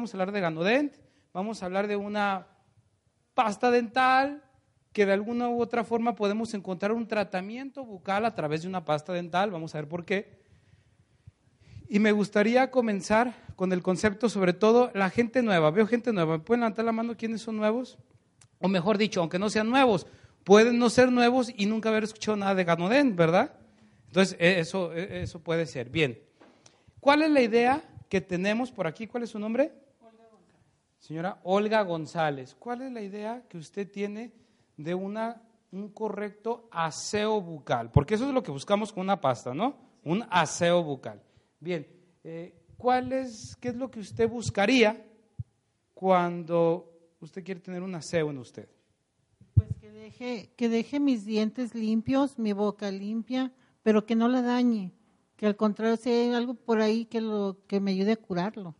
Vamos a hablar de Ganodent, vamos a hablar de una pasta dental que de alguna u otra forma podemos encontrar un tratamiento bucal a través de una pasta dental, vamos a ver por qué. Y me gustaría comenzar con el concepto, sobre todo la gente nueva. Veo gente nueva. ¿Me pueden levantar la mano quiénes son nuevos? O mejor dicho, aunque no sean nuevos, pueden no ser nuevos y nunca haber escuchado nada de Ganodent, ¿verdad? Entonces, e, eso, e, eso puede ser. Bien. ¿Cuál es la idea que tenemos por aquí? ¿Cuál es su nombre? Señora Olga González. ¿Cuál es la idea que usted tiene de una, un correcto aseo bucal? Porque eso es lo que buscamos con una pasta, ¿no? Un aseo bucal. Bien, eh, ¿cuál es, qué es lo que usted buscaría cuando usted quiere tener un aseo en usted? Pues que deje, que deje mis dientes limpios, mi boca limpia, pero que no la dañe. Que al contrario sea algo por ahí que, lo, que me ayude a curarlo.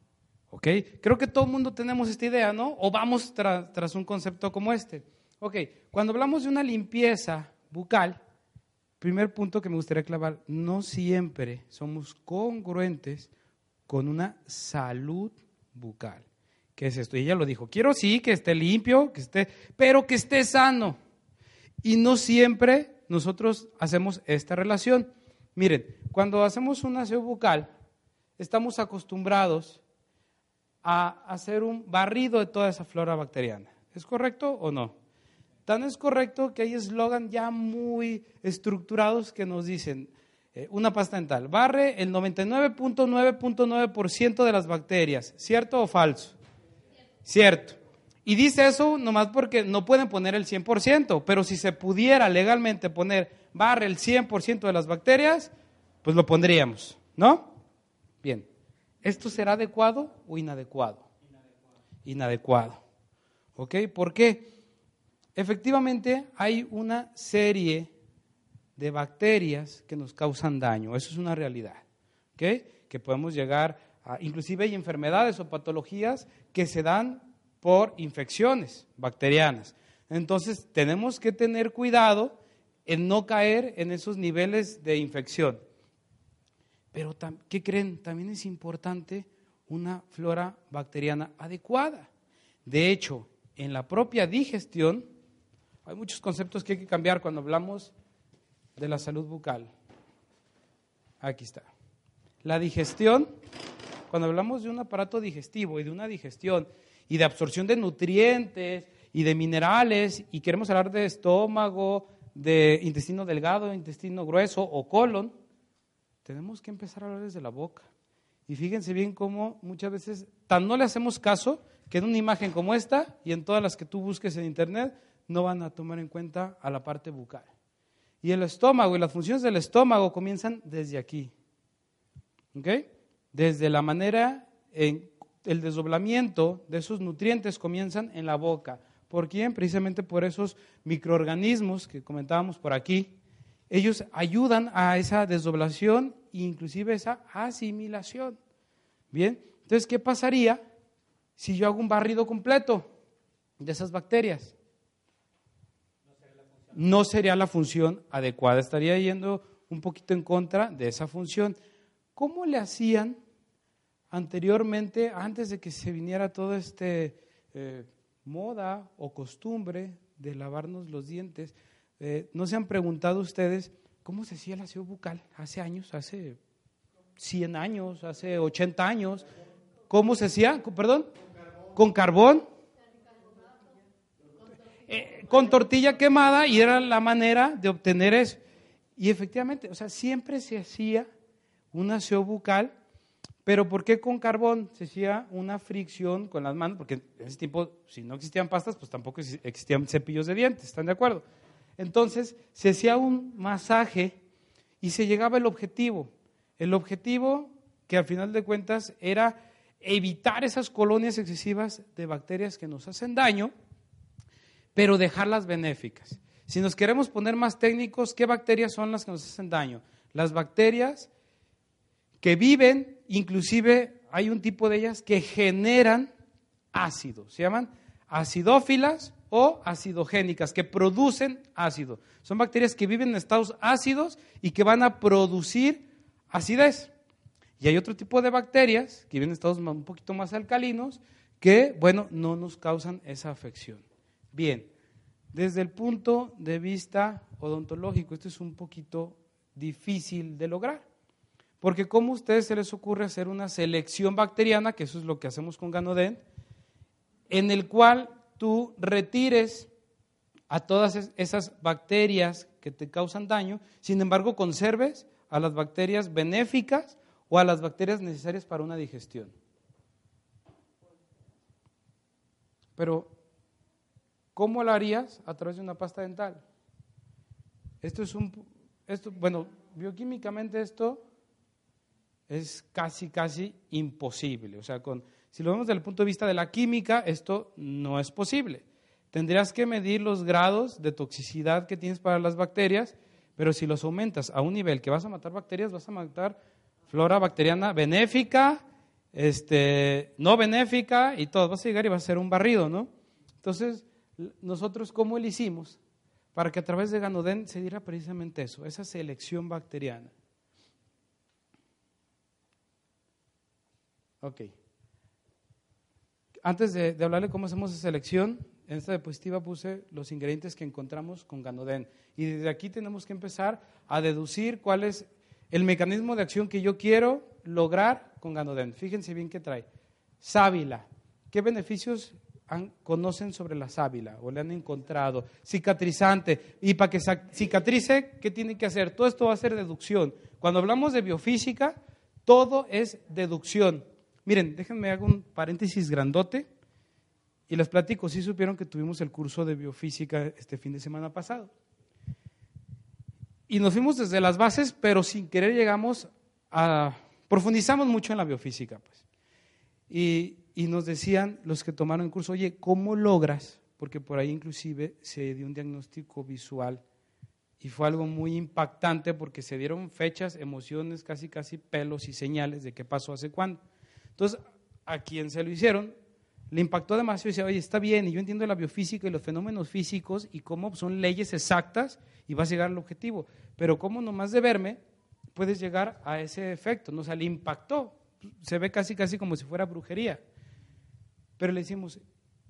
Ok, creo que todo el mundo tenemos esta idea, ¿no? O vamos tras un concepto como este. Ok, cuando hablamos de una limpieza bucal, primer punto que me gustaría clavar, no siempre somos congruentes con una salud bucal. ¿Qué es esto? Y ella lo dijo, quiero sí que esté limpio, que esté, pero que esté sano. Y no siempre nosotros hacemos esta relación. Miren, cuando hacemos un aseo bucal, estamos acostumbrados a hacer un barrido de toda esa flora bacteriana. ¿Es correcto o no? Tan es correcto que hay eslogan ya muy estructurados que nos dicen, eh, una pasta dental, barre el 99.9.9% de las bacterias, ¿cierto o falso? Cierto. Y dice eso nomás porque no pueden poner el 100%, pero si se pudiera legalmente poner barre el 100% de las bacterias, pues lo pondríamos, ¿no? ¿Esto será adecuado o inadecuado? Inadecuado. ¿Ok? ¿Por qué? Efectivamente, hay una serie de bacterias que nos causan daño. Eso es una realidad. Que podemos llegar a, inclusive hay enfermedades o patologías que se dan por infecciones bacterianas. Entonces, tenemos que tener cuidado en no caer en esos niveles de infección. Pero, ¿qué creen? También es importante una flora bacteriana adecuada. De hecho, en la propia digestión, hay muchos conceptos que hay que cambiar cuando hablamos de la salud bucal. Aquí está. La digestión, cuando hablamos de un aparato digestivo y de una digestión y de absorción de nutrientes y de minerales y queremos hablar de estómago, de intestino delgado, intestino grueso o colon, tenemos que empezar a hablar desde la boca. Y fíjense bien cómo muchas veces tan no le hacemos caso que en una imagen como esta y en todas las que tú busques en internet no van a tomar en cuenta a la parte bucal. Y el estómago y las funciones del estómago comienzan desde aquí. ¿Ok? Desde la manera, en, el desdoblamiento de esos nutrientes comienzan en la boca. ¿Por quién? Precisamente por esos microorganismos que comentábamos por aquí. Ellos ayudan a esa desdoblación e inclusive esa asimilación. Bien, entonces, ¿qué pasaría si yo hago un barrido completo de esas bacterias? no sería la función adecuada, estaría yendo un poquito en contra de esa función. ¿Cómo le hacían anteriormente, antes de que se viniera toda esta eh, moda o costumbre de lavarnos los dientes? Eh, ¿No se han preguntado ustedes cómo se hacía el aseo bucal hace años, hace 100 años, hace 80 años? ¿Cómo se hacía? ¿Perdón? Con carbón. Eh, con tortilla quemada y era la manera de obtener eso. Y efectivamente, o sea, siempre se hacía un aseo bucal, pero ¿por qué con carbón? Se hacía una fricción con las manos, porque en ese tiempo, si no existían pastas, pues tampoco existían cepillos de dientes, ¿están de acuerdo? Entonces se hacía un masaje y se llegaba al objetivo. El objetivo que al final de cuentas era evitar esas colonias excesivas de bacterias que nos hacen daño, pero dejarlas benéficas. Si nos queremos poner más técnicos, ¿qué bacterias son las que nos hacen daño? Las bacterias que viven, inclusive hay un tipo de ellas que generan ácido, se llaman acidófilas o acidogénicas, que producen ácido. Son bacterias que viven en estados ácidos y que van a producir acidez. Y hay otro tipo de bacterias que viven en estados un poquito más alcalinos que, bueno, no nos causan esa afección. Bien, desde el punto de vista odontológico, esto es un poquito difícil de lograr. Porque ¿cómo a ustedes se les ocurre hacer una selección bacteriana, que eso es lo que hacemos con Ganoden, en el cual tú retires a todas esas bacterias que te causan daño, sin embargo conserves a las bacterias benéficas o a las bacterias necesarias para una digestión. Pero, ¿cómo lo harías? A través de una pasta dental. Esto es un, esto, bueno, bioquímicamente esto es casi, casi imposible. O sea, con, si lo vemos desde el punto de vista de la química, esto no es posible. Tendrías que medir los grados de toxicidad que tienes para las bacterias, pero si los aumentas a un nivel que vas a matar bacterias, vas a matar flora bacteriana benéfica, este, no benéfica y todo. Vas a llegar y va a ser un barrido, ¿no? Entonces, nosotros, ¿cómo lo hicimos? Para que a través de Ganoden se diera precisamente eso, esa selección bacteriana. Ok. Antes de, hablarle cómo hacemos esa selección, en esta diapositiva puse los ingredientes que encontramos con Ganoden. Y desde aquí tenemos que empezar a deducir cuál es el mecanismo de acción que yo quiero lograr con Ganoden. Fíjense bien qué trae. Sábila. ¿Qué beneficios conocen sobre la sábila o le han encontrado? Cicatrizante. Y para que cicatrice, ¿qué tiene que hacer? Todo esto va a ser deducción. Cuando hablamos de biofísica, todo es deducción. Miren, déjenme hago un paréntesis grandote y les platico. Si supieron que tuvimos el curso de biofísica este fin de semana pasado. Y nos fuimos desde las bases, pero sin querer llegamos a... Profundizamos mucho en la biofísica, pues. Y, y nos decían los que tomaron el curso, oye, ¿cómo logras? Porque por ahí inclusive se dio un diagnóstico visual y fue algo muy impactante porque se dieron fechas, emociones, casi casi pelos y señales de qué pasó hace cuándo. Entonces, a quien se lo hicieron, le impactó demasiado y decía, oye, está bien, y yo entiendo la biofísica y los fenómenos físicos y cómo son leyes exactas y vas a llegar al objetivo. Pero cómo nomás de verme puedes llegar a ese efecto. ¿no? O le impactó. Se ve casi, casi como si fuera brujería. Pero le decimos,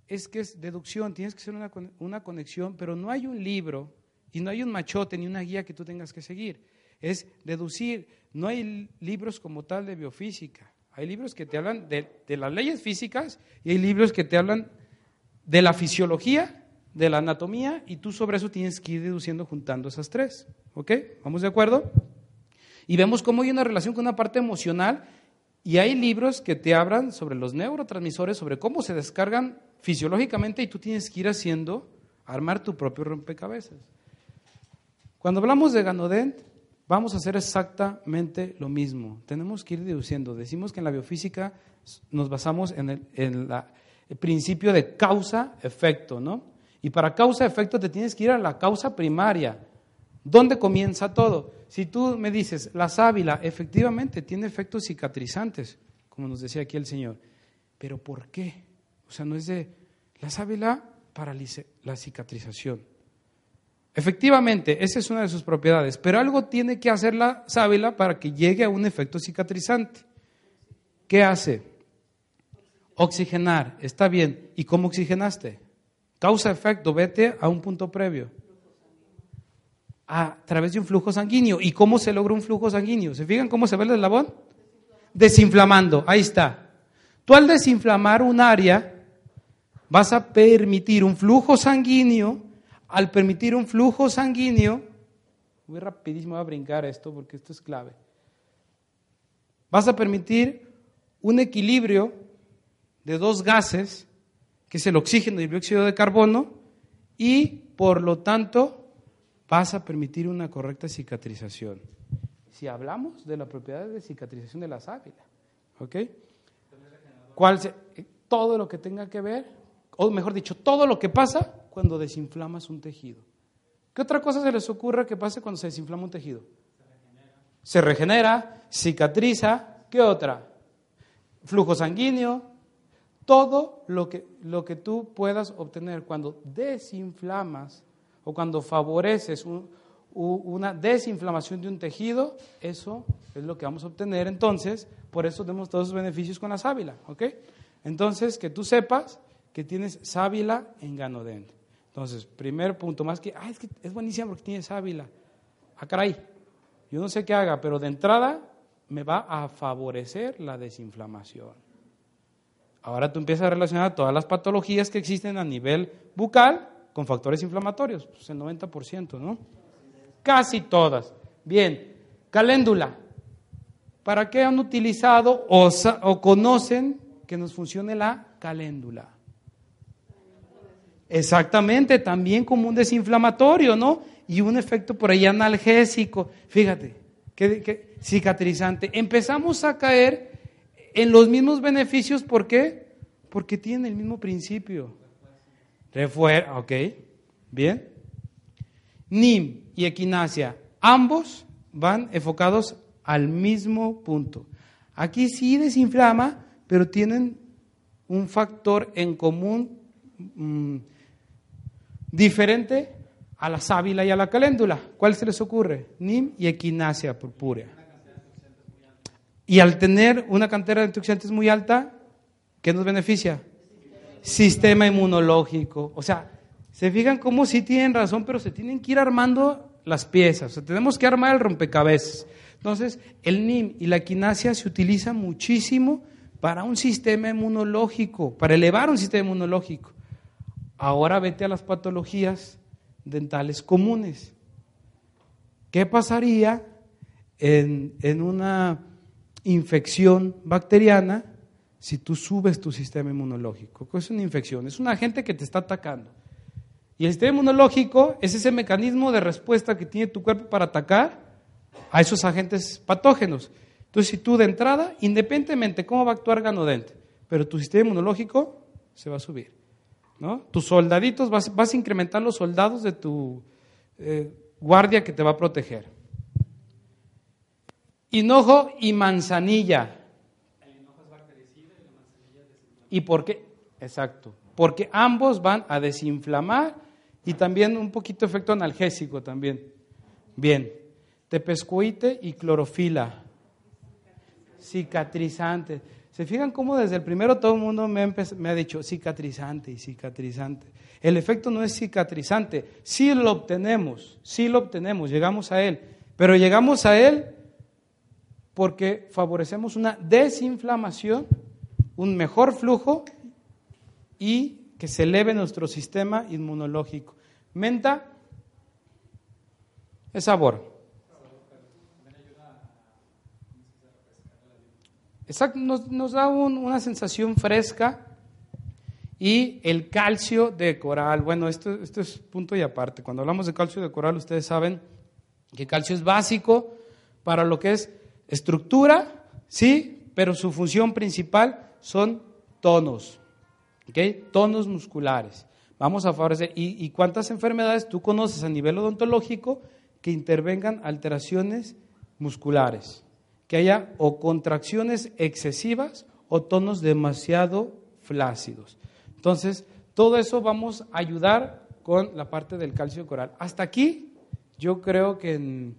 es que es deducción, tienes que hacer una, una conexión, pero no hay un libro y no hay un machote ni una guía que tú tengas que seguir. Es deducir. No hay libros como tal de biofísica. Hay libros que te hablan de, las leyes físicas y hay libros que te hablan de la fisiología, de la anatomía, y tú sobre eso tienes que ir deduciendo juntando esas tres. ¿Ok? ¿Vamos de acuerdo? Y vemos cómo hay una relación con una parte emocional y hay libros que te hablan sobre los neurotransmisores, sobre cómo se descargan fisiológicamente y tú tienes que ir haciendo, armar tu propio rompecabezas. Cuando hablamos de Ganodent, Vamos a hacer exactamente lo mismo. Tenemos que ir deduciendo. Decimos que en la biofísica nos basamos en el, principio de causa-efecto, ¿no? Y para causa-efecto te tienes que ir a la causa primaria. ¿Dónde comienza todo? Si tú me dices, la sábila efectivamente tiene efectos cicatrizantes, como nos decía aquí el Señor, pero ¿por qué? O sea, no es de la sábila para la cicatrización. Efectivamente, esa es una de sus propiedades, pero algo tiene que hacer la sábila para que llegue a un efecto cicatrizante. ¿Qué hace? Oxigenar, está bien. ¿Y cómo oxigenaste? Causa-efecto, vete a un punto previo. A través de un flujo sanguíneo. ¿Y cómo se logra un flujo sanguíneo? ¿Se fijan cómo se ve el eslabón? Desinflamando, ahí está. Tú al desinflamar un área, vas a permitir un flujo sanguíneo al permitir un flujo sanguíneo, muy rapidísimo voy a brincar esto porque esto es clave, vas a permitir un equilibrio de dos gases, que es el oxígeno y el dióxido de carbono, y por lo tanto vas a permitir una correcta cicatrización. Si hablamos de la propiedad de cicatrización de la sábila, ¿ok? ¿Cuál todo lo que tenga que ver, o mejor dicho, todo lo que pasa cuando desinflamas un tejido. ¿Qué otra cosa se les ocurre que pase cuando se desinflama un tejido? Se regenera, cicatriza, ¿qué otra? Flujo sanguíneo, todo lo que, lo que tú puedas obtener cuando desinflamas o cuando favoreces una desinflamación de un tejido, eso es lo que vamos a obtener. Entonces, por eso tenemos todos esos beneficios con la sábila, ¿ok? Entonces, que tú sepas que tienes sábila en ganodente. Entonces, primer punto, más que, ah, es que es buenísima porque tiene sábila. Ah, caray, yo no sé qué haga, pero de entrada me va a favorecer la desinflamación. Ahora tú empiezas a relacionar todas las patologías que existen a nivel bucal con factores inflamatorios, pues el 90%, ¿no? Casi todas. Bien, caléndula. ¿Para qué han utilizado o, o conocen que nos funcione la caléndula? Exactamente, también como un desinflamatorio, ¿no? Y un efecto por ahí analgésico. Fíjate, qué, cicatrizante. Empezamos a caer en los mismos beneficios, ¿por qué? Porque tienen el mismo principio. Refuerzo, ok, bien. NIM y equinacia, ambos van enfocados al mismo punto. Aquí sí desinflama, pero tienen un factor en común mm, diferente a la sábila y a la caléndula. ¿Cuál se les ocurre? NIM y equinacia purpúrea. Y al tener una cantera de antioxidantes muy alta, ¿qué nos beneficia? Sistema inmunológico. O sea, se fijan cómo sí tienen razón, pero se tienen que ir armando las piezas. O sea, tenemos que armar el rompecabezas. Entonces, el NIM y la equinacia se utilizan muchísimo para un sistema inmunológico, para elevar un sistema inmunológico. Ahora vete a las patologías dentales comunes. ¿Qué pasaría en, en una infección bacteriana si tú subes tu sistema inmunológico? ¿Qué es una infección? Es un agente que te está atacando. Y el sistema inmunológico es ese mecanismo de respuesta que tiene tu cuerpo para atacar a esos agentes patógenos. Entonces, si tú de entrada, independientemente cómo va a actuar Ganodent, pero tu sistema inmunológico se va a subir. ¿No? Tus soldaditos, vas, vas, a incrementar los soldados de tu eh, guardia que te va a proteger. Hinojo y manzanilla. El es bactericida y la manzanilla ¿Y por qué? Exacto. Porque ambos van a desinflamar y también un poquito efecto analgésico también. Bien. Tepescuite y clorofila. Cicatrizante. ¿Se fijan cómo desde el primero todo el mundo me, ha dicho cicatrizante y cicatrizante? El efecto no es cicatrizante, sí lo obtenemos, sí lo obtenemos, llegamos a él, pero llegamos a él porque favorecemos una desinflamación, un mejor flujo y que se eleve nuestro sistema inmunológico. Menta es sabor. Exacto, nos, da una sensación fresca y el calcio de coral. Bueno, esto, es punto y aparte. Cuando hablamos de calcio de coral, ustedes saben que calcio es básico para lo que es estructura, sí, pero su función principal son tonos, ¿ok? Tonos musculares. Vamos a favorecer. ¿Y, ¿Y cuántas enfermedades tú conoces a nivel odontológico que intervengan alteraciones musculares? Que haya o contracciones excesivas o tonos demasiado flácidos. Entonces, todo eso vamos a ayudar con la parte del calcio coral. Hasta aquí, yo creo que en,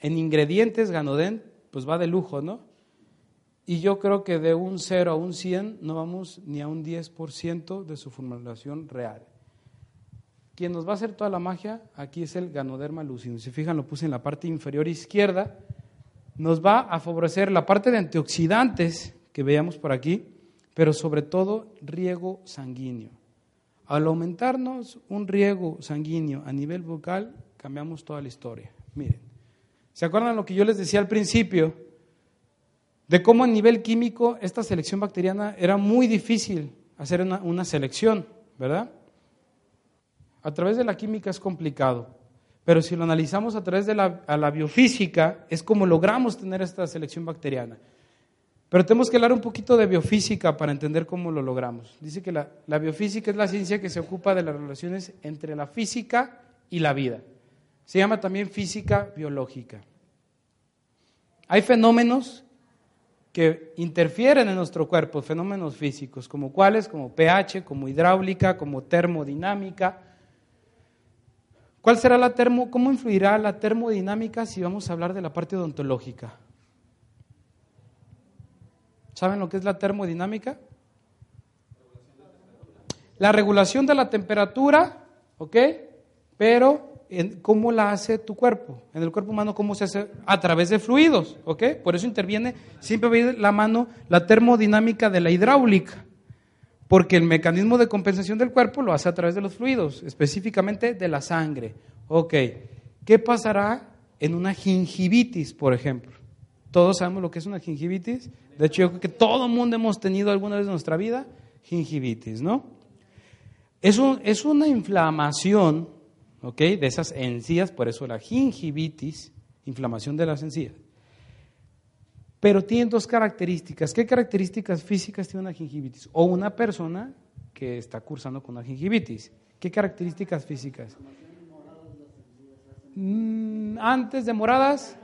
ingredientes Ganoden, pues va de lujo, ¿no? Y yo creo que de un 0 a un 100 no vamos ni a un 10% de su formulación real. Quien nos va a hacer toda la magia aquí es el Ganoderma lucidum. Si fijan, lo puse en la parte inferior izquierda nos va a favorecer la parte de antioxidantes que veíamos por aquí, pero sobre todo riego sanguíneo. Al aumentarnos un riego sanguíneo a nivel bucal, cambiamos toda la historia. Miren, ¿se acuerdan lo que yo les decía al principio? De cómo a nivel químico esta selección bacteriana era muy difícil hacer una, una selección, ¿verdad? A través de la química es complicado, Pero si lo analizamos a través de la, a la biofísica, es como logramos tener esta selección bacteriana. Pero tenemos que hablar un poquito de biofísica para entender cómo lo logramos. Dice que la, la, biofísica es la ciencia que se ocupa de las relaciones entre la física y la vida. Se llama también física biológica. Hay fenómenos que interfieren en nuestro cuerpo, fenómenos físicos, como cuáles, como pH, como hidráulica, como termodinámica. ¿Cuál será la termo, cómo influirá la termodinámica si vamos a hablar de la parte odontológica? ¿Saben lo que es la termodinámica? La regulación de la temperatura, ¿ok? Pero cómo la hace tu cuerpo. En el cuerpo humano, cómo se hace a través de fluidos, ¿ok? Por eso interviene, siempre la mano la termodinámica de la hidráulica, porque el mecanismo de compensación del cuerpo lo hace a través de los fluidos, específicamente de la sangre. Ok, ¿qué pasará en una gingivitis, por ejemplo? Todos sabemos lo que es una gingivitis. De hecho, yo creo que todo el mundo hemos tenido alguna vez en nuestra vida gingivitis, ¿no? Es, es una inflamación ¿ok? De esas encías, por eso la gingivitis, inflamación de las encías. Pero tiene dos características. ¿Qué características físicas tiene una gingivitis? O una persona que está cursando con una gingivitis. ¿Qué características físicas? Mm, antes de moradas,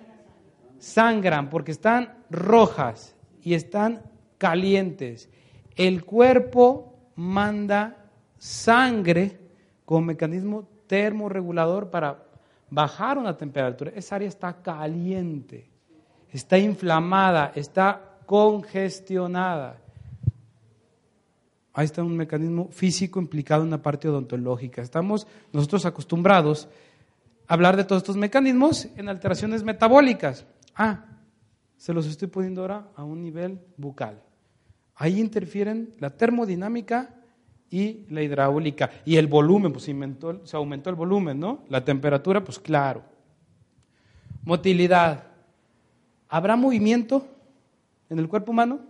sangran porque están rojas y están calientes. El cuerpo manda sangre como mecanismo termorregulador para bajar una temperatura. Esa área está caliente, está inflamada, está congestionada. Ahí está un mecanismo físico implicado en una parte odontológica. Estamos nosotros acostumbrados a hablar de todos estos mecanismos en alteraciones metabólicas. Ah, se los estoy poniendo ahora a un nivel bucal. Ahí interfieren la termodinámica y la hidráulica. Y el volumen, pues se, se aumentó el volumen, ¿no? La temperatura, pues claro. Motilidad. ¿Habrá movimiento en el cuerpo humano?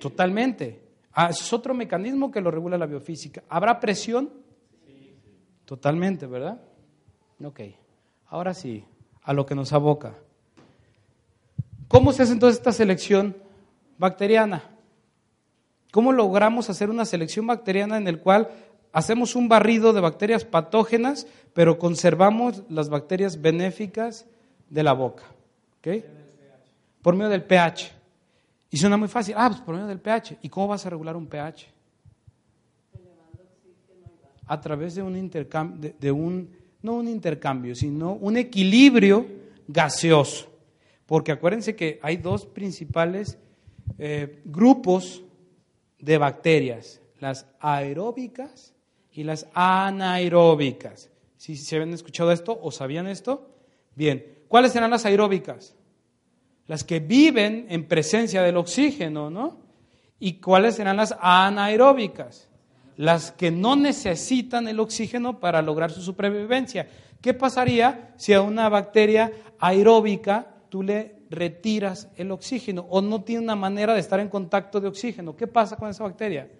Totalmente. Ah, es otro mecanismo que lo regula la biofísica. ¿Habrá presión? Totalmente, ¿verdad? Ok. Ahora sí, a lo que nos aboca. ¿Cómo se hace entonces esta selección bacteriana? ¿Cómo logramos hacer una selección bacteriana en el cual hacemos un barrido de bacterias patógenas, pero conservamos las bacterias benéficas de la boca? ¿Okay? Por medio del pH. Y suena muy fácil. Ah, pues por medio del pH. ¿Y cómo vas a regular un pH? A través de un intercambio, de, un, no un intercambio, sino un equilibrio gaseoso. Porque acuérdense que hay dos principales eh, grupos de bacterias, las aeróbicas y las anaeróbicas. ¿Si se habían escuchado esto o sabían esto? Bien, ¿cuáles serán las aeróbicas? Las que viven en presencia del oxígeno, ¿no? ¿Y cuáles serán las anaeróbicas? Las que no necesitan el oxígeno para lograr su supervivencia. ¿Qué pasaría si a una bacteria aeróbica tú le retiras el oxígeno o no tiene una manera de estar en contacto de oxígeno. ¿Qué pasa con esa bacteria?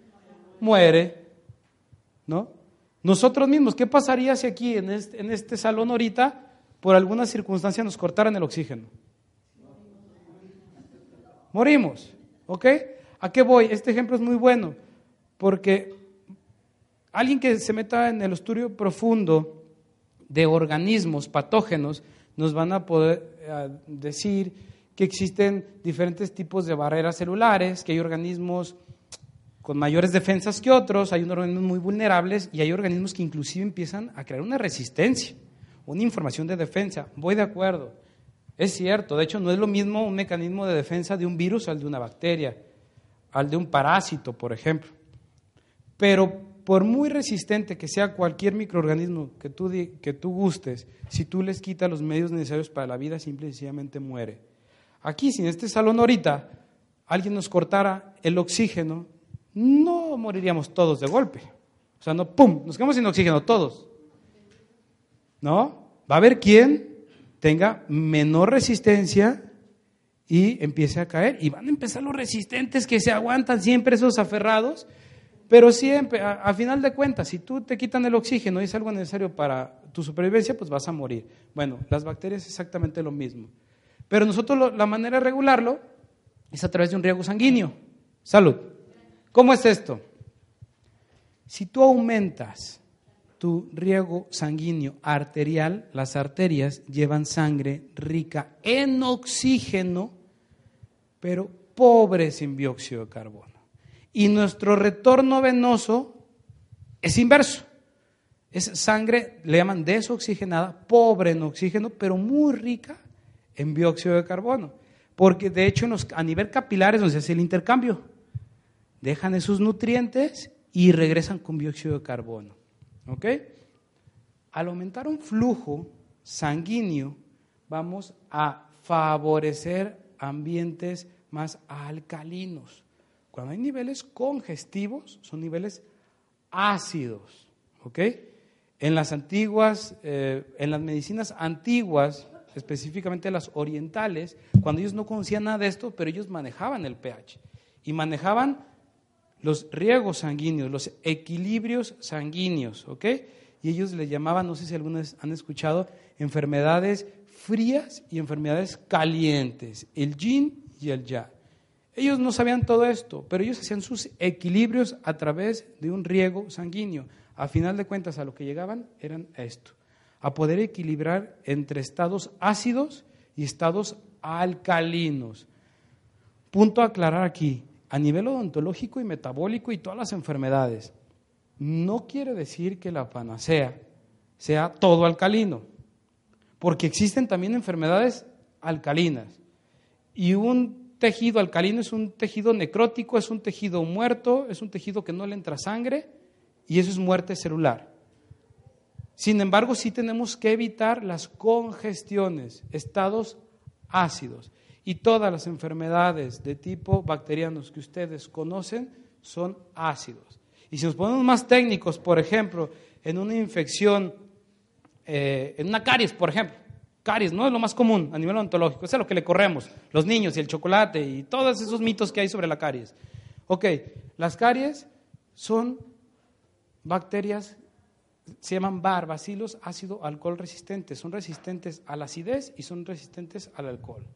Muere. ¿No? Nosotros mismos, ¿qué pasaría si aquí en este, en este salón ahorita por alguna circunstancia nos cortaran el oxígeno? Morimos. ¿Ok? ¿A qué voy? Este ejemplo es muy bueno porque alguien que se meta en el estudio profundo de organismos patógenos nos van a poder decir que existen diferentes tipos de barreras celulares, que hay organismos con mayores defensas que otros, hay organismos muy vulnerables y hay organismos que inclusive empiezan a crear una resistencia, una información de defensa. Voy de acuerdo, es cierto, de hecho no es lo mismo un mecanismo de defensa de un virus al de una bacteria, al de un parásito, por ejemplo. Pero por muy resistente que sea cualquier microorganismo que tú, que tú gustes, si tú les quitas los medios necesarios para la vida, simple y sencillamente muere. Aquí, si en este salón ahorita alguien nos cortara el oxígeno, no moriríamos todos de golpe. O sea, no, ¡pum!, nos quedamos sin oxígeno todos. ¿No? Va a haber quien tenga menor resistencia y empiece a caer. Y van a empezar los resistentes que se aguantan siempre, esos aferrados, Pero siempre, a, final de cuentas, si tú te quitan el oxígeno y es algo necesario para tu supervivencia, pues vas a morir. Bueno, las bacterias es exactamente lo mismo. Pero nosotros la manera de regularlo es a través de un riego sanguíneo. Salud. ¿Cómo es esto? Si tú aumentas tu riego sanguíneo arterial, las arterias llevan sangre rica en oxígeno, pero pobres en dióxido de carbono. Y nuestro retorno venoso es inverso. Es sangre, le llaman desoxigenada, pobre en oxígeno, pero muy rica en dióxido de carbono. Porque de hecho a nivel capilar es donde se hace el intercambio. Dejan esos nutrientes y regresan con dióxido de carbono. ¿Ok? Al aumentar un flujo sanguíneo, vamos a favorecer ambientes más alcalinos. Cuando hay niveles congestivos, son niveles ácidos. ¿Ok? En las antiguas, eh, en las medicinas antiguas, específicamente las orientales, cuando ellos no conocían nada de esto, pero ellos manejaban el pH y manejaban los riegos sanguíneos, los equilibrios sanguíneos, ¿ok? Y ellos le llamaban, no sé si algunos han escuchado, enfermedades frías y enfermedades calientes, el yin y el yang. Ellos no sabían todo esto, pero ellos hacían sus equilibrios a través de un riego sanguíneo. A final de cuentas, a lo que llegaban eran esto, a poder equilibrar entre estados ácidos y estados alcalinos. Punto a aclarar aquí, a nivel odontológico y metabólico y todas las enfermedades. No quiere decir que la panacea sea todo alcalino, porque existen también enfermedades alcalinas. Y un tejido alcalino es un tejido necrótico, es un tejido muerto, es un tejido que no le entra sangre y eso es muerte celular. Sin embargo, sí tenemos que evitar las congestiones, estados ácidos. Y todas las enfermedades de tipo bacterianos que ustedes conocen son ácidos. Y si nos ponemos más técnicos, por ejemplo, en una infección, eh, en una caries, por ejemplo, caries no es lo más común a nivel ontológico, es lo que le corremos, los niños y el chocolate y todos esos mitos que hay sobre la caries. Ok, las caries son bacterias, se llaman bar, bacilos ácido alcohol resistentes, son resistentes a la acidez y son resistentes al alcohol.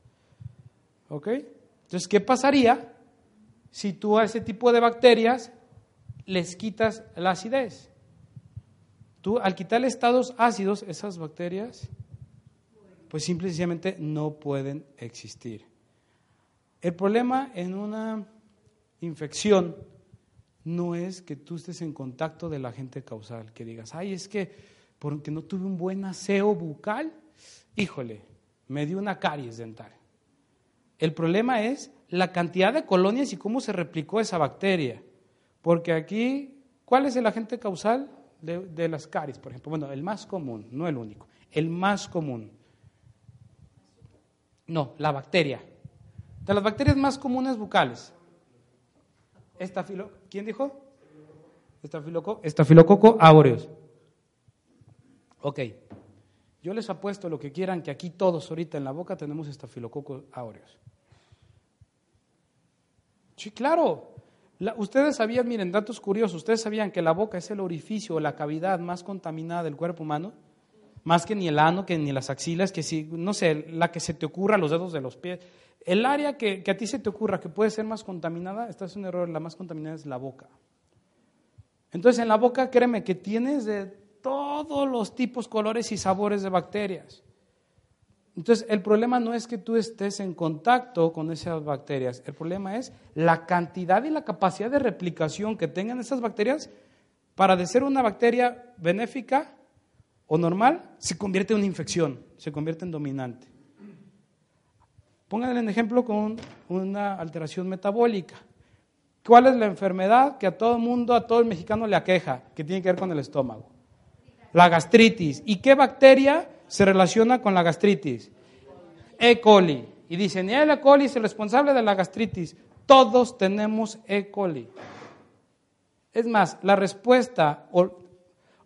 ¿Ok? Entonces, ¿qué pasaría si tú a ese tipo de bacterias les quitas la acidez? Tú, al quitarle estados ácidos, esas bacterias, pues simplemente no pueden existir. El problema en una infección no es que tú estés en contacto del agente causal, que digas, ay, es que porque no tuve un buen aseo bucal, híjole, me dio una caries dental. El problema es la cantidad de colonias y cómo se replicó esa bacteria. Porque aquí, ¿cuál es el agente causal de, las caries, por ejemplo? Bueno, el más común, no el único, el más común. No, la bacteria. De las bacterias más comunes bucales. ¿Quién dijo? Estafilococo, estafilococo aureus. Ok. Yo les apuesto lo que quieran que aquí todos ahorita en la boca tenemos estafilococo aureus. Sí, claro. ustedes sabían, miren, datos curiosos, ustedes sabían que la boca es el orificio o la cavidad más contaminada del cuerpo humano, más que ni el ano, que ni las axilas, que si, no sé, la que se te ocurra, los dedos de los pies. El área que, a ti se te ocurra que puede ser más contaminada, esta es un error, la más contaminada es la boca. Entonces en la boca, créeme que tienes de todos los tipos, colores y sabores de bacterias. Entonces, el problema no es que tú estés en contacto con esas bacterias, el problema es la cantidad y la capacidad de replicación que tengan esas bacterias para de ser una bacteria benéfica o normal, se convierte en una infección, se convierte en dominante. Pónganle en ejemplo con una alteración metabólica. ¿Cuál es la enfermedad que a todo el mundo, a todo el mexicano le aqueja, que tiene que ver con el estómago? La gastritis. ¿Y qué bacteria se relaciona con la gastritis. E. coli. Y dicen, y E. coli es el responsable de la gastritis. Todos tenemos E. coli. Es más, la respuesta o,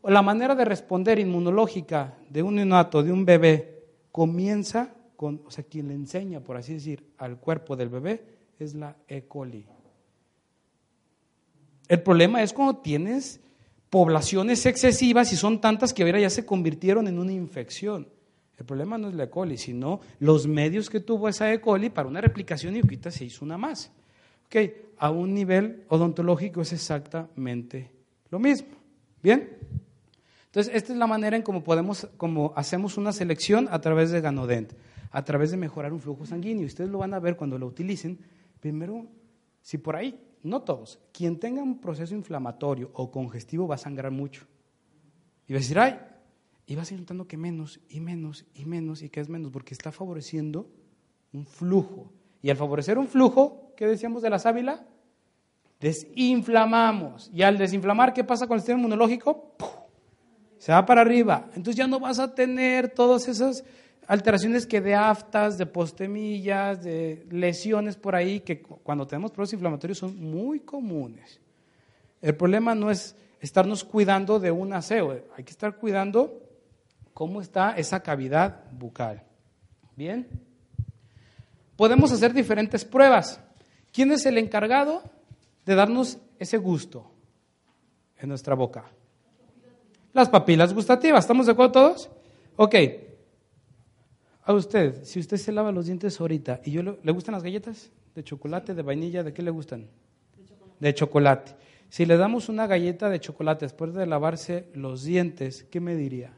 la manera de responder inmunológica de un neonato, de un bebé, comienza con, o sea, quien le enseña, por así decir, al cuerpo del bebé es la E. coli. El problema es cuando tienes poblaciones excesivas y son tantas que ahora ya se convirtieron en una infección. El problema no es la E. coli, sino los medios que tuvo esa E. coli para una replicación y ahorita se hizo una más. Ok, a un nivel odontológico es exactamente lo mismo. ¿Bien? Entonces, esta es la manera en cómo podemos, como hacemos una selección a través de Ganodent, a través de mejorar un flujo sanguíneo. Ustedes lo van a ver cuando lo utilicen. Primero, si por ahí, no todos, quien tenga un proceso inflamatorio o congestivo va a sangrar mucho. Y va a decir, ay, y vas a ir notando que menos y menos y menos y que es menos, porque está favoreciendo un flujo. Y al favorecer un flujo, ¿qué decíamos de la sábila? Desinflamamos. Y al desinflamar, ¿qué pasa con el sistema inmunológico? Se va para arriba. Entonces ya no vas a tener todas esas alteraciones que de aftas, de postemillas, de lesiones por ahí, que cuando tenemos procesos inflamatorios son muy comunes. El problema no es estarnos cuidando de un aseo, hay que estar cuidando cómo está esa cavidad bucal. Bien. Podemos hacer diferentes pruebas. ¿Quién es el encargado de darnos ese gusto en nuestra boca? Las papilas gustativas. ¿Estamos de acuerdo todos? Ok. A usted, si usted se lava los dientes ahorita y yo le, ¿le gustan las galletas de chocolate, de vainilla, ¿de qué le gustan? De chocolate. Si le damos una galleta de chocolate después de lavarse los dientes, ¿qué me diría?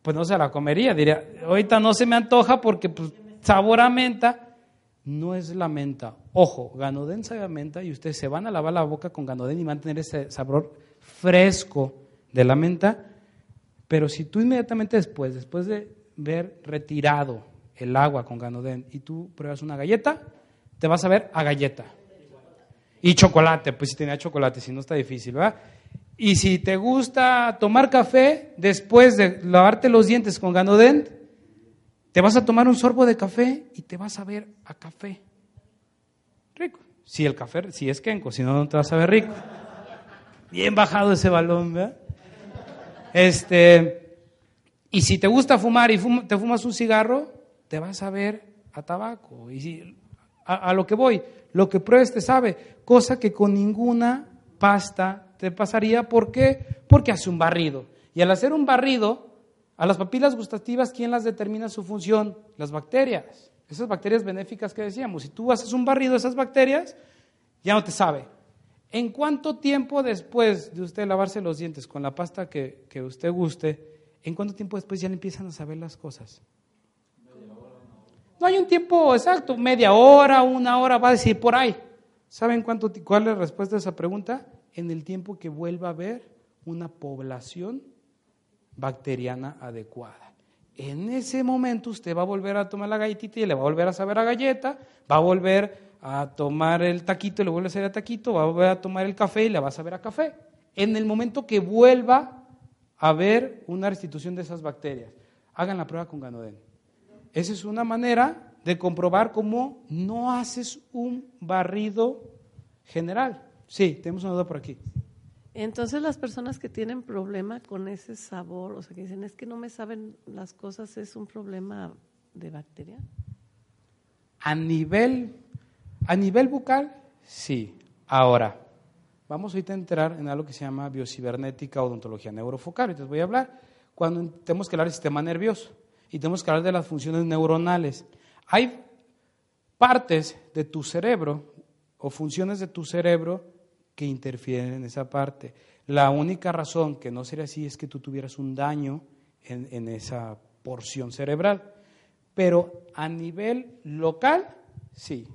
Pues no se la comería, diría, ahorita no se me antoja porque pues, sabor a menta. No es la menta. Ojo, ganodén sabe a menta y ustedes se van a lavar la boca con ganodén y van a tener ese sabor fresco de la menta. Pero si tú inmediatamente después, después de ver retirado el agua con ganodén y tú pruebas una galleta, te vas a ver a galleta. Y chocolate, pues si tenía chocolate, si no está difícil, ¿verdad? Y si te gusta tomar café, después de lavarte los dientes con Ganodent, te vas a tomar un sorbo de café y te vas a ver a café. Rico. Si el café, si es Kenko, si no, no te vas a ver rico. Bien bajado ese balón, ¿verdad? Este, y si te gusta fumar y te fumas un cigarro, te vas a ver a tabaco. Y si, a, lo que voy, lo que pruebes te sabe, cosa que con ninguna pasta te pasaría. ¿Por qué? Porque hace un barrido. Y al hacer un barrido, a las papilas gustativas, ¿quién las determina su función? Las bacterias. Esas bacterias benéficas que decíamos. Si tú haces un barrido de esas bacterias, ya no te sabe. ¿En cuánto tiempo después de usted lavarse los dientes con la pasta que, que usted guste, en cuánto tiempo después ya le empiezan a saber las cosas? No hay un tiempo exacto, media hora, una hora, va a decir por ahí. ¿Saben cuánto, cuál es la respuesta a esa pregunta? En el tiempo que vuelva a haber una población bacteriana adecuada. En ese momento usted va a volver a tomar la galletita y le va a volver a saber a galleta, va a volver a tomar el taquito y le vuelve a saber a taquito, va a volver a tomar el café y le va a saber a café. En el momento que vuelva a haber una restitución de esas bacterias, hagan la prueba con Ganodén. Esa es una manera de comprobar cómo no haces un barrido general. Sí, tenemos una duda por aquí. Entonces las personas que tienen problema con ese sabor, o sea, que dicen, es que no me saben las cosas, ¿es un problema de bacteria? A nivel, a nivel bucal, sí. Ahora, vamos ahorita a entrar en algo que se llama biocibernética odontología neurofocal. Entonces voy a hablar cuando tenemos que hablar del sistema nervioso y tenemos que hablar de las funciones neuronales. Hay partes de tu cerebro o funciones de tu cerebro que interfieren en esa parte. La única razón que no sería así es que tú tuvieras un daño en esa porción cerebral. Pero a nivel local, sí.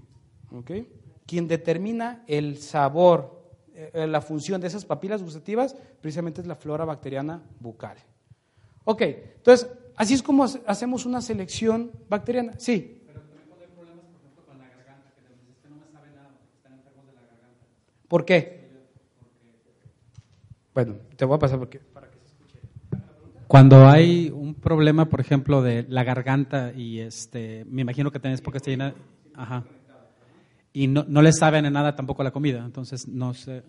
¿Okay? Quien determina el sabor, eh, la función de esas papilas gustativas, precisamente es la flora bacteriana bucal. Ok, entonces, así es como hacemos una selección bacteriana. Sí. ¿Por qué? Bueno, te voy a pasar porque, para que se escuche. Cuando hay un problema, por ejemplo, de la garganta y este, me imagino que tenés porque está llena, ajá, y no, no le saben a nada tampoco la comida, entonces no sé,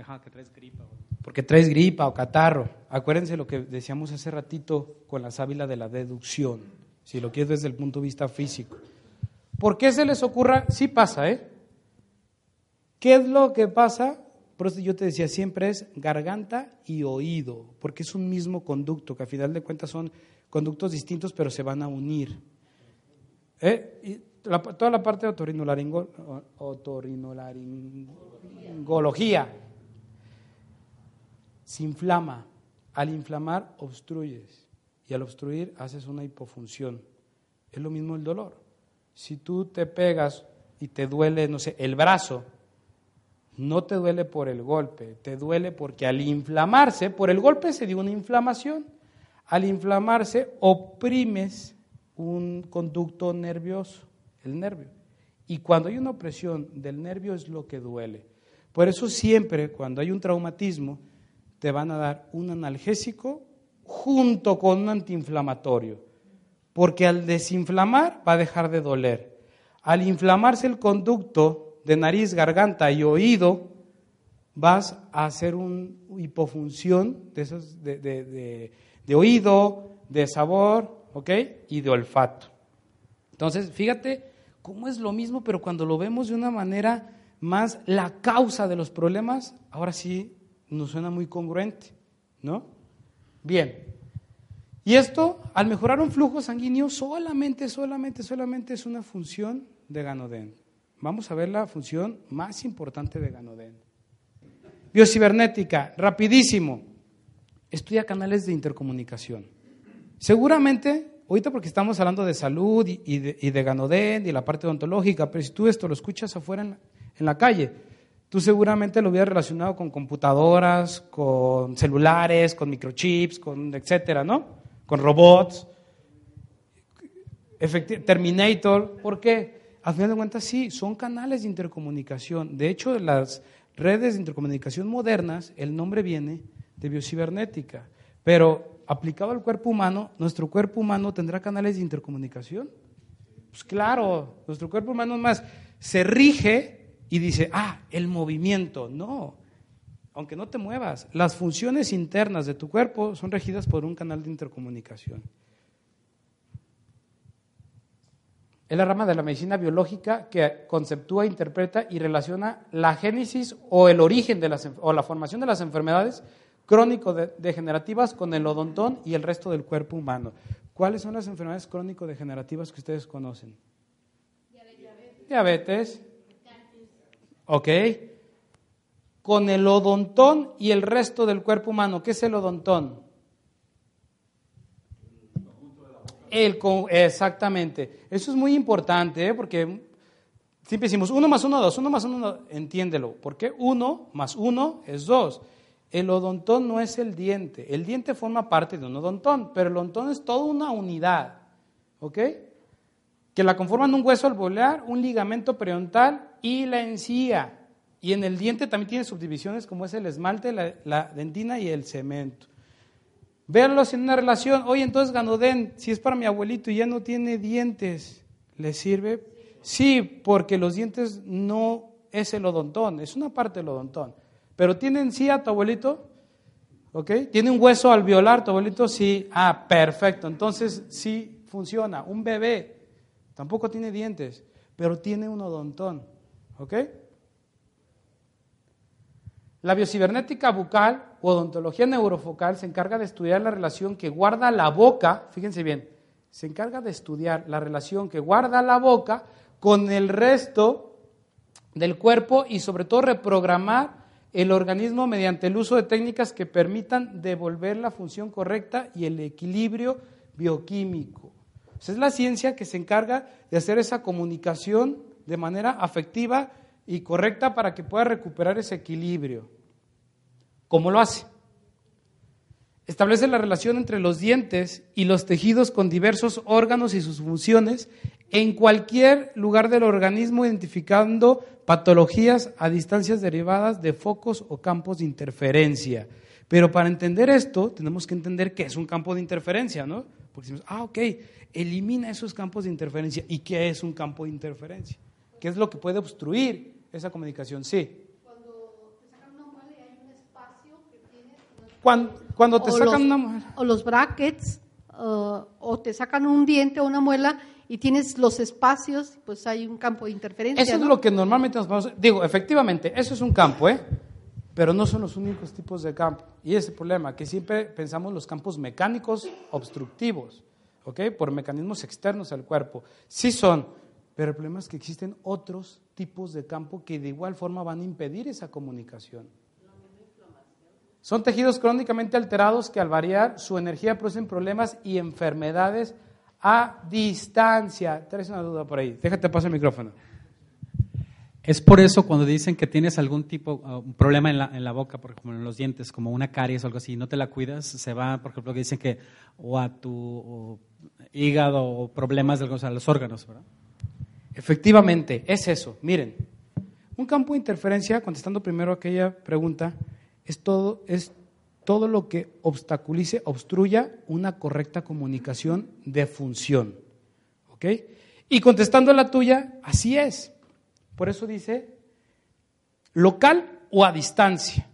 ajá, que traes gripa. Porque traes gripa o catarro. Acuérdense lo que decíamos hace ratito con la sábila de la deducción, si lo quieres desde el punto de vista físico. ¿Por qué se les ocurra? Sí pasa, ¿eh? ¿Qué es lo que pasa? Por eso yo te decía, siempre es garganta y oído, porque es un mismo conducto, que a final de cuentas son conductos distintos, pero se van a unir. ¿Eh? Toda la parte de otorrinolaringo- otorrinolaringología se inflama. Al inflamar, obstruyes. Y al obstruir, haces una hipofunción. Es lo mismo el dolor. Si tú te pegas y te duele, no sé, el brazo, no te duele por el golpe, te duele porque al inflamarse, por el golpe se dio una inflamación. Al inflamarse, oprimes un conducto nervioso, el nervio. Y cuando hay una opresión del nervio es lo que duele. Por eso siempre, cuando hay un traumatismo, te van a dar un analgésico junto con un antiinflamatorio. Porque al desinflamar va a dejar de doler. Al inflamarse el conducto de nariz, garganta y oído, vas a hacer una hipofunción de, de- de- de oído, de sabor, ¿ok? Y de olfato. Entonces, fíjate cómo es lo mismo, pero cuando lo vemos de una manera más la causa de los problemas, ahora sí nos suena muy congruente, ¿no? Bien. Y esto, al mejorar un flujo sanguíneo, solamente, solamente, solamente es una función de Ganoden. Vamos a ver la función más importante de Ganoden. Biocibernética, rapidísimo. Estudia canales de intercomunicación. Seguramente, ahorita porque estamos hablando de salud y, de, y de Ganoden y la parte odontológica, pero si tú esto lo escuchas afuera en la, calle, tú seguramente lo hubieras relacionado con computadoras, con celulares, con microchips, con etcétera, ¿no? Con robots. Terminator, ¿por qué? A final de cuentas, sí, son canales de intercomunicación. De hecho, las redes de intercomunicación modernas, el nombre viene de biocibernética. Pero aplicado al cuerpo humano, ¿nuestro cuerpo humano tendrá canales de intercomunicación? Pues claro, nuestro cuerpo humano más se rige y dice, ah, el movimiento. No, aunque no te muevas, las funciones internas de tu cuerpo son regidas por un canal de intercomunicación. Es la rama de la medicina biológica que conceptúa, interpreta y relaciona la génesis o el origen de las, o la formación de las enfermedades crónico-degenerativas con el odontón y el resto del cuerpo humano. ¿Cuáles son las enfermedades crónico-degenerativas que ustedes conocen? Diabetes. Ok. Con el odontón y el resto del cuerpo humano. ¿Qué es el odontón? El exactamente. Eso es muy importante, ¿eh? porque siempre decimos uno más uno, dos, uno más uno, dos. entiéndelo. Porque uno más uno es dos. El odontón no es el diente. El diente forma parte de un odontón, pero el odontón es toda una unidad. ¿Ok? Que la conforman un hueso alveolar, un ligamento periodontal y la encía. Y en el diente también tiene subdivisiones como es el esmalte, la, dentina y el cemento. Véanlos en una relación. Oye, entonces Ganoden, si es para mi abuelito y ya no tiene dientes, ¿le sirve? Sí, porque los dientes no es el odontón, es una parte del odontón. Pero tiene en sí a tu abuelito, ¿ok? Tiene un hueso alveolar, tu abuelito sí. Ah, perfecto. Entonces sí funciona. Un bebé tampoco tiene dientes, pero tiene un odontón, ¿ok? La biocibernética bucal o odontología neurofocal se encarga de estudiar la relación que guarda la boca, fíjense bien, se encarga de estudiar la relación que guarda la boca con el resto del cuerpo y sobre todo reprogramar el organismo mediante el uso de técnicas que permitan devolver la función correcta y el equilibrio bioquímico. O sea, es la ciencia que se encarga de hacer esa comunicación de manera afectiva y correcta para que pueda recuperar ese equilibrio. ¿Cómo lo hace? Establece la relación entre los dientes y los tejidos con diversos órganos y sus funciones en cualquier lugar del organismo, identificando patologías a distancias derivadas de focos o campos de interferencia. Pero para entender esto, tenemos que entender qué es un campo de interferencia, ¿no? Porque decimos, ah, ok, elimina esos campos de interferencia. ¿Y qué es un campo de interferencia? ¿Qué es lo que puede obstruir esa comunicación? Sí. Cuando, cuando te o sacan los, una mujer. o los brackets uh, o te sacan un diente o una muela y tienes los espacios, pues hay un campo de interferencia. Eso es lo que normalmente nos vamos Digo, efectivamente, eso es un campo, ¿eh? Pero no son los únicos tipos de campo. Y ese problema, que siempre pensamos los campos mecánicos obstructivos, ¿ok? Por mecanismos externos al cuerpo. Sí son, pero el problema es que existen otros tipos de campo que de igual forma van a impedir esa comunicación. Son tejidos crónicamente alterados que al variar su energía producen problemas y enfermedades a distancia. Traes una duda por ahí. Déjate pasar el micrófono. Es por eso cuando dicen que tienes algún tipo, uh, un problema en la, en la boca, por ejemplo, en los dientes, como una caries o algo así, y no te la cuidas, se va, por ejemplo, que dicen que o a tu o hígado o problemas de los órganos, ¿verdad? Efectivamente, es eso. Miren, un campo de interferencia, contestando primero aquella pregunta, es todo, es todo lo que obstaculice, obstruya una correcta comunicación de función. ¿Ok? Y contestando a la tuya, así es. Por eso dice local o a distancia.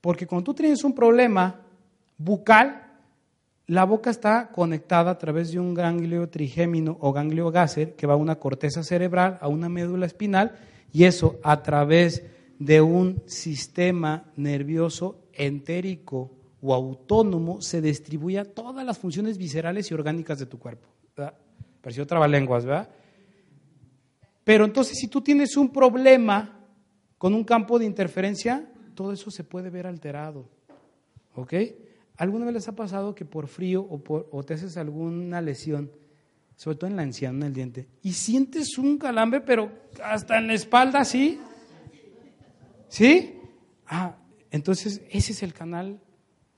Porque cuando tú tienes un problema bucal, la boca está conectada a través de un ganglio trigémino o ganglio gáser que va a una corteza cerebral, a una médula espinal, y eso a través de un sistema nervioso entérico o autónomo se distribuye a todas las funciones viscerales y orgánicas de tu cuerpo. ¿verdad? Pareció trabalenguas, ¿verdad? Pero entonces si tú tienes un problema con un campo de interferencia, todo eso se puede ver alterado. ¿Ok? ¿Alguna vez les ha pasado que por frío o, por, o te haces alguna lesión, sobre todo en la anciana, en el diente, y sientes un calambre, pero hasta en la espalda, ¿sí? ¿Sí? Ah, entonces ese es el canal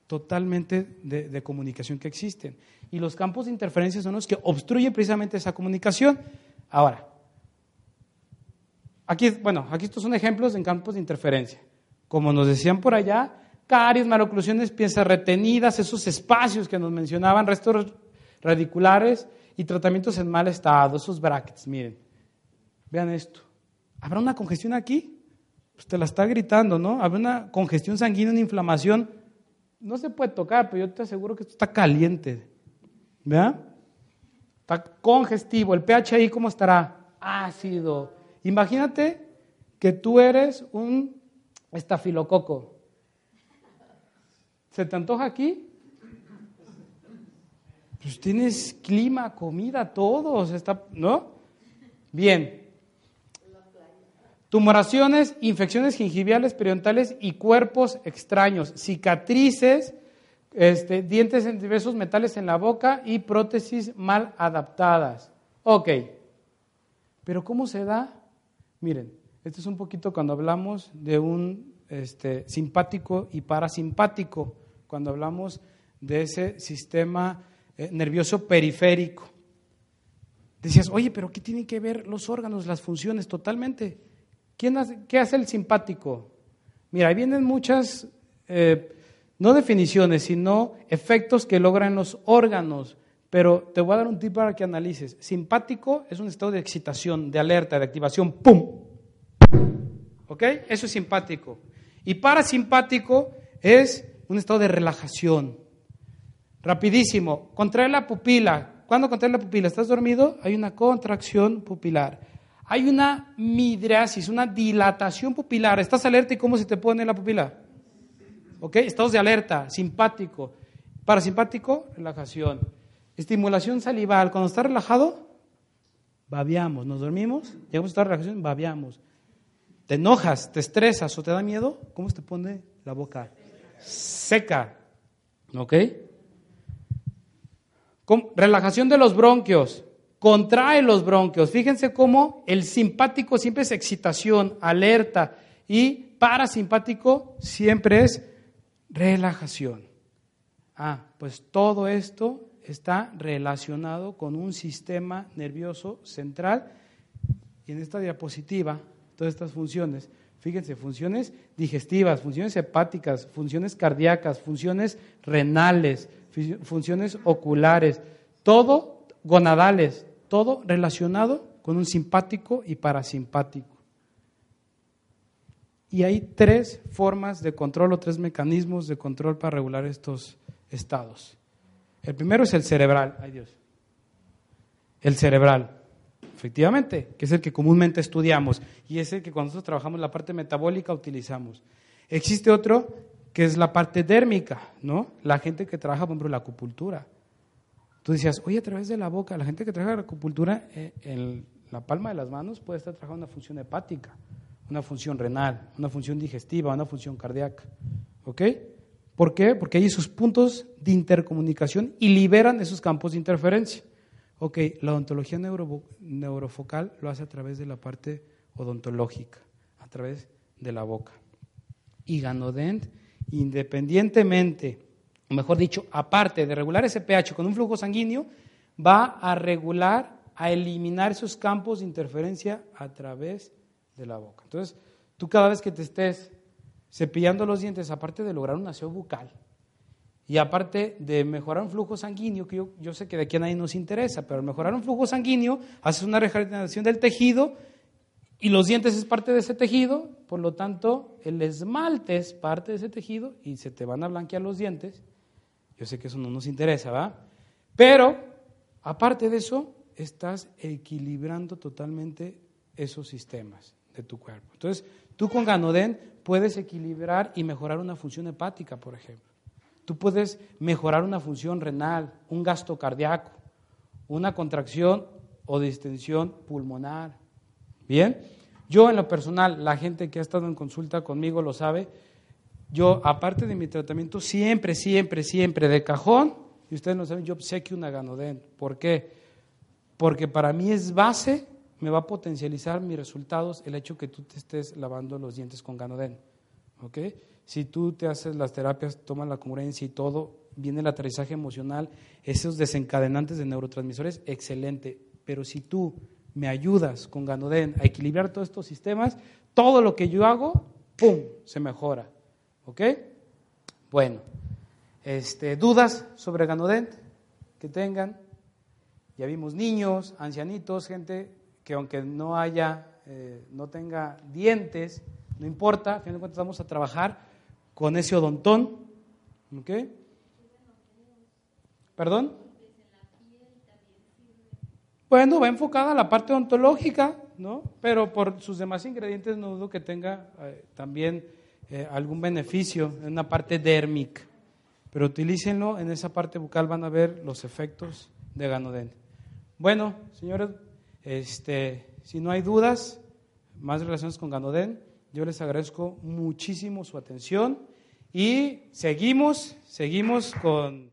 totalmente de, de, comunicación que existen. Y los campos de interferencia son los que obstruyen precisamente esa comunicación. Ahora, aquí, bueno, aquí estos son ejemplos en campos de interferencia. Como nos decían por allá, caries, maloclusiones, piezas retenidas, esos espacios que nos mencionaban, restos radiculares y tratamientos en mal estado, esos brackets, miren. Vean esto. ¿Habrá una congestión aquí? Pues te la está gritando, ¿no? Habrá una congestión sanguínea, una inflamación. No se puede tocar, pero yo te aseguro que esto está caliente. ¿Verdad? Está congestivo. ¿El pH ahí cómo estará? Ácido. Imagínate que tú eres un estafilococo. ¿Se te antoja aquí? Pues tienes clima, comida, todo, está, ¿no? Bien. Tumoraciones, infecciones gingiviales, periodontales y cuerpos extraños, cicatrices, este, dientes en diversos metales en la boca y prótesis mal adaptadas. Ok. Pero ¿cómo se da? Miren, esto es un poquito cuando hablamos de un este, simpático y parasimpático, cuando hablamos de ese sistema eh, nervioso periférico. Decías, oye, pero ¿qué tienen que ver los órganos, las funciones? Totalmente. ¿Quién hace, ¿Qué hace el simpático? Mira, ahí vienen muchas, eh, no definiciones, sino efectos que logran los órganos. Pero te voy a dar un tip para que analices. Simpático es un estado de excitación, de alerta, de activación. ¡Pum! ¿Ok? Eso es simpático. Y parasimpático es un estado de relajación. Rapidísimo. Contrae la pupila. ¿Cuándo contrae la pupila? ¿Estás dormido? Hay una contracción pupilar. Hay una midriasis, una dilatación pupilar. ¿Estás alerta y cómo se te pone la pupila? ¿Ok? Estados de alerta, simpático. Parasimpático, relajación. Estimulación salival. Cuando está relajado, babeamos. Nos dormimos, llegamos a estar relajación, babeamos. Te enojas, te estresas o te da miedo, ¿cómo se te pone la boca? Seca. ¿Ok? Relajación de los bronquios. Contrae los bronquios. Fíjense cómo el simpático siempre es excitación, alerta. Y parasimpático siempre es relajación. Ah, pues todo esto está relacionado con un sistema nervioso central. Y en esta diapositiva, todas estas funciones, fíjense, funciones digestivas, funciones hepáticas, funciones cardíacas, funciones renales, funciones oculares, todo gonadales, todo relacionado con un simpático y parasimpático. Y hay tres formas de control o tres mecanismos de control para regular estos estados. El primero es el cerebral, ay Dios. El cerebral, efectivamente, que es el que comúnmente estudiamos y es el que cuando nosotros trabajamos la parte metabólica utilizamos. Existe otro que es la parte dérmica, ¿no? La gente que trabaja, por ejemplo, la acupuntura. Tú decías, oye, a través de la boca, la gente que trabaja la acupuntura eh, en la palma de las manos puede estar trabajando una función hepática, una función renal, una función digestiva, una función cardíaca. ¿Ok? ¿Por qué? Porque hay esos puntos de intercomunicación y liberan esos campos de interferencia. Ok, la odontología neurofocal lo hace a través de la parte odontológica, a través de la boca. Y Ganodent, independientemente, o mejor dicho, aparte de regular ese pH con un flujo sanguíneo, va a regular, a eliminar esos campos de interferencia a través de la boca. Entonces, tú cada vez que te estés cepillando los dientes, aparte de lograr un aseo bucal y aparte de mejorar un flujo sanguíneo, que yo, sé que de aquí a nadie nos interesa, pero al mejorar un flujo sanguíneo, haces una regeneración del tejido y los dientes es parte de ese tejido, por lo tanto, el esmalte es parte de ese tejido y se te van a blanquear los dientes. Yo sé que eso no nos interesa, ¿va? Pero, aparte de eso, estás equilibrando totalmente esos sistemas de tu cuerpo. Entonces, tú con Ganoden puedes equilibrar y mejorar una función hepática, por ejemplo. Tú puedes mejorar una función renal, un gasto cardíaco, una contracción o distensión pulmonar. Bien, yo en lo personal, la gente que ha estado en consulta conmigo lo sabe, yo aparte de mi tratamiento siempre, siempre, siempre de cajón, y ustedes no saben, yo que una Ganoden. ¿Por qué? Porque para mí es base me va a potencializar mis resultados el hecho que tú te estés lavando los dientes con Ganoden. ¿ok? Si tú te haces las terapias, tomas la congruencia y todo, viene el aterrizaje emocional, esos desencadenantes de neurotransmisores, excelente. Pero si tú me ayudas con Ganoden a equilibrar todos estos sistemas, todo lo que yo hago, ¡pum!, se mejora. ¿Ok? Bueno, este, ¿dudas sobre Ganoden que tengan? Ya vimos niños, ancianitos, gente que aunque no haya, eh, no tenga dientes, no importa, a fin de cuentas vamos a trabajar con ese odontón. ¿Ok? ¿Perdón? Bueno, va enfocada a la parte odontológica, ¿no? Pero por sus demás ingredientes no dudo que tenga eh, también eh, algún beneficio en una parte dérmica. Pero utilícenlo en esa parte bucal, van a ver los efectos de ganodente. Bueno, señores, este, si no hay dudas, más relaciones con Ganoden, yo les agradezco muchísimo su atención y seguimos, seguimos con...